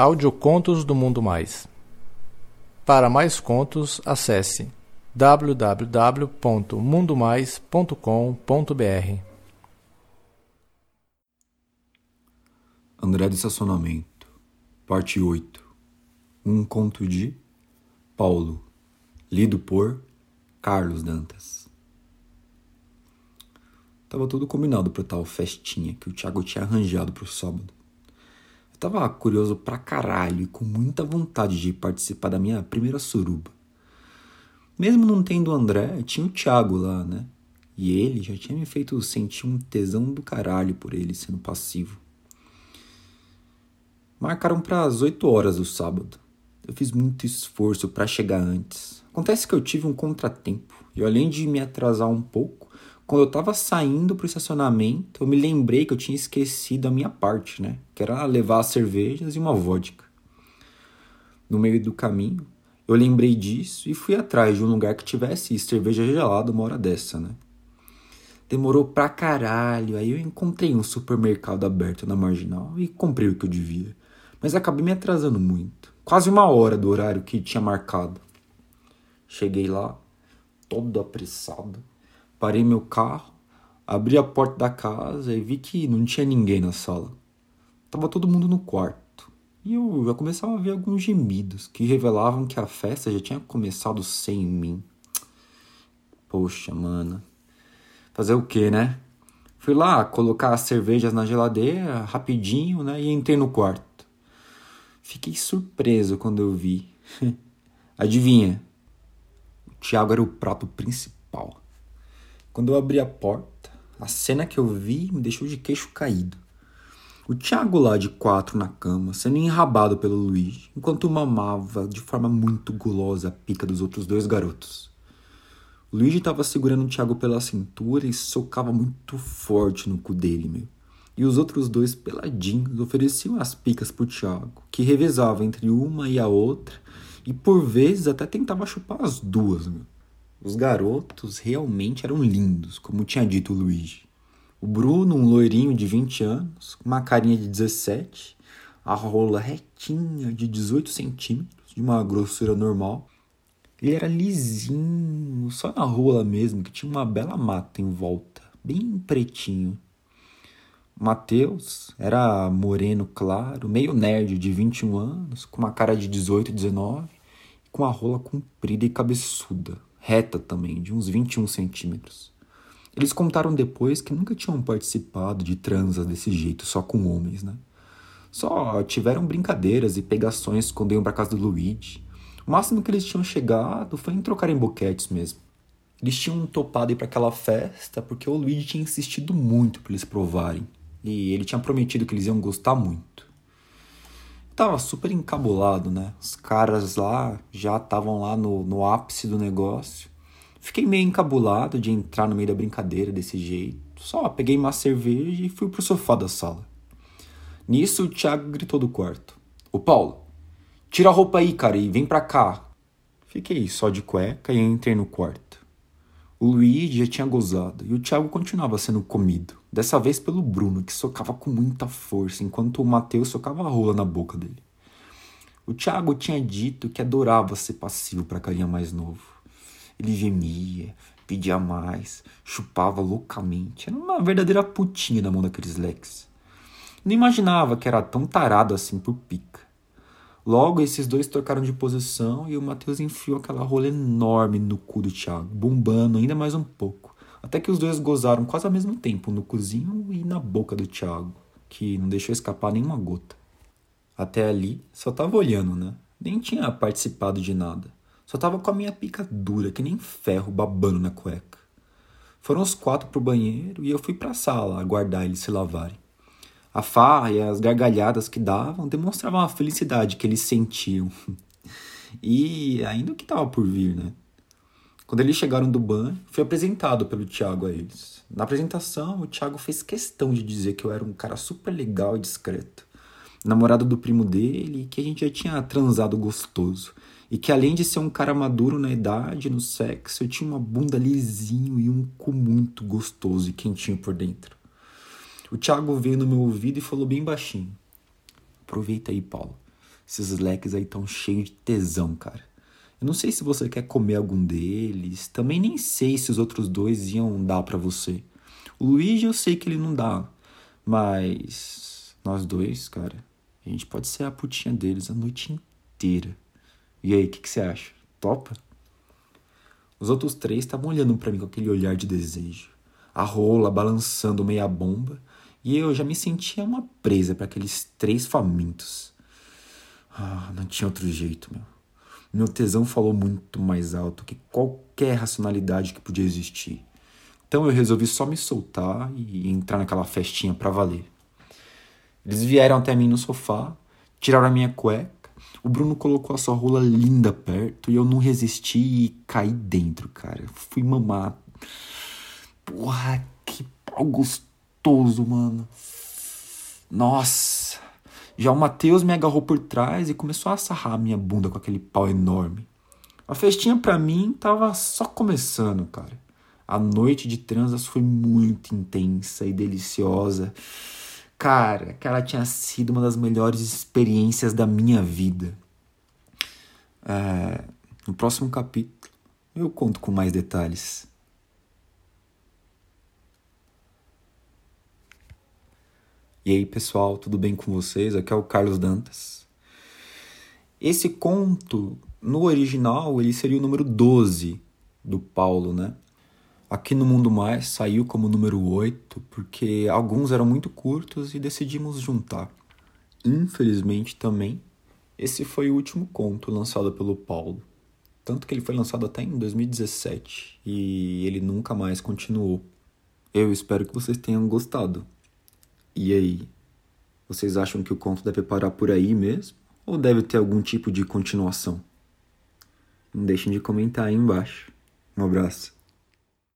Audiocontos do Mundo Mais. Para mais contos, acesse www.mundomais.com.br. André do Estacionamento, Parte 8 Um conto de Paulo, lido por Carlos Dantas. Tava tudo combinado para tal festinha que o Thiago tinha arranjado pro sábado. Tava curioso pra caralho e com muita vontade de participar da minha primeira suruba. Mesmo não tendo o André, tinha o Thiago lá, né? E ele já tinha me feito sentir um tesão do caralho por ele sendo passivo. Marcaram para as 8 horas do sábado. Eu fiz muito esforço para chegar antes. Acontece que eu tive um contratempo e além de me atrasar um pouco, quando eu estava saindo pro estacionamento, eu me lembrei que eu tinha esquecido a minha parte, né? Que era levar as cervejas e uma vodka. No meio do caminho, eu lembrei disso e fui atrás de um lugar que tivesse cerveja gelada uma hora dessa, né? Demorou pra caralho, aí eu encontrei um supermercado aberto na marginal e comprei o que eu devia. Mas acabei me atrasando muito, quase uma hora do horário que tinha marcado. Cheguei lá, todo apressado, parei meu carro, abri a porta da casa e vi que não tinha ninguém na sala. Tava todo mundo no quarto. E eu já começava a ver alguns gemidos que revelavam que a festa já tinha começado sem mim. Poxa, mano. Fazer o que, né? Fui lá colocar as cervejas na geladeira rapidinho, né? E entrei no quarto. Fiquei surpreso quando eu vi. Adivinha? O Thiago era o prato principal. Quando eu abri a porta, a cena que eu vi me deixou de queixo caído. O Thiago lá de quatro na cama, sendo enrabado pelo Luiz, enquanto mamava de forma muito gulosa a pica dos outros dois garotos. O Luigi estava segurando o Thiago pela cintura e socava muito forte no cu dele, meu. E os outros dois peladinhos ofereciam as picas pro Thiago, que revezava entre uma e a outra, e por vezes até tentava chupar as duas, meu. Os garotos realmente eram lindos, como tinha dito o Luigi. O Bruno, um loirinho de 20 anos, uma carinha de 17, a rola retinha de 18 centímetros, de uma grossura normal. Ele era lisinho, só na rola mesmo, que tinha uma bela mata em volta, bem pretinho. Matheus era moreno claro, meio nerd de 21 anos, com uma cara de 18, 19, com a rola comprida e cabeçuda, reta também, de uns 21 centímetros. Eles contaram depois que nunca tinham participado de transas desse jeito, só com homens, né? Só tiveram brincadeiras e pegações quando iam pra casa do Luigi. O máximo que eles tinham chegado foi em trocar em boquetes mesmo. Eles tinham topado ir para aquela festa porque o Luigi tinha insistido muito para eles provarem. E ele tinha prometido que eles iam gostar muito. Tava super encabulado, né? Os caras lá já estavam lá no, no ápice do negócio. Fiquei meio encabulado de entrar no meio da brincadeira desse jeito. Só peguei uma cerveja e fui pro sofá da sala. Nisso o Thiago gritou do quarto: Ô Paulo, tira a roupa aí, cara, e vem pra cá. Fiquei só de cueca e entrei no quarto. O Luigi já tinha gozado e o Thiago continuava sendo comido, dessa vez pelo Bruno, que socava com muita força, enquanto o Matheus socava a rola na boca dele. O Thiago tinha dito que adorava ser passivo para carinha mais novo. Ele gemia, pedia mais, chupava loucamente. Era uma verdadeira putinha na mão daqueles leques. Não imaginava que era tão tarado assim por pica. Logo, esses dois trocaram de posição e o Matheus enfiou aquela rola enorme no cu do Thiago, bombando ainda mais um pouco. Até que os dois gozaram quase ao mesmo tempo, no cozinho e na boca do Thiago, que não deixou escapar nenhuma gota. Até ali, só tava olhando, né? Nem tinha participado de nada. Só tava com a minha pica dura, que nem ferro, babando na cueca. Foram os quatro pro banheiro e eu fui pra sala aguardar eles se lavarem. A farra e as gargalhadas que davam demonstravam a felicidade que eles sentiam. E ainda o que estava por vir, né? Quando eles chegaram do banho, fui apresentado pelo Thiago a eles. Na apresentação, o Thiago fez questão de dizer que eu era um cara super legal e discreto. Namorado do primo dele, que a gente já tinha transado gostoso. E que além de ser um cara maduro na idade e no sexo, eu tinha uma bunda lisinho e um cu muito gostoso e quentinho por dentro. O Thiago veio no meu ouvido e falou bem baixinho: Aproveita aí, Paulo. Esses leques aí tão cheios de tesão, cara. Eu não sei se você quer comer algum deles. Também nem sei se os outros dois iam dar para você. O Luigi eu sei que ele não dá. Mas nós dois, cara, a gente pode ser a putinha deles a noite inteira. E aí, o que, que você acha? Topa? Os outros três estavam olhando para mim com aquele olhar de desejo. A rola balançando meia bomba. E eu já me sentia uma presa para aqueles três famintos. Ah, não tinha outro jeito, meu. Meu tesão falou muito mais alto que qualquer racionalidade que podia existir. Então eu resolvi só me soltar e entrar naquela festinha para valer. Eles vieram até mim no sofá, tiraram a minha cueca. O Bruno colocou a sua rola linda perto e eu não resisti e caí dentro, cara. Fui mamar. Porra, que pau gostoso, mano. Nossa. Já o Matheus me agarrou por trás e começou a sarrar a minha bunda com aquele pau enorme. A festinha para mim tava só começando, cara. A noite de transas foi muito intensa e deliciosa. Cara, que ela tinha sido uma das melhores experiências da minha vida. É, no próximo capítulo eu conto com mais detalhes. E aí, pessoal, tudo bem com vocês? Aqui é o Carlos Dantas. Esse conto, no original, ele seria o número 12 do Paulo, né? Aqui no Mundo Mais saiu como número 8, porque alguns eram muito curtos e decidimos juntar. Infelizmente também, esse foi o último conto lançado pelo Paulo. Tanto que ele foi lançado até em 2017 e ele nunca mais continuou. Eu espero que vocês tenham gostado. E aí? Vocês acham que o conto deve parar por aí mesmo? Ou deve ter algum tipo de continuação? Não deixem de comentar aí embaixo. Um abraço.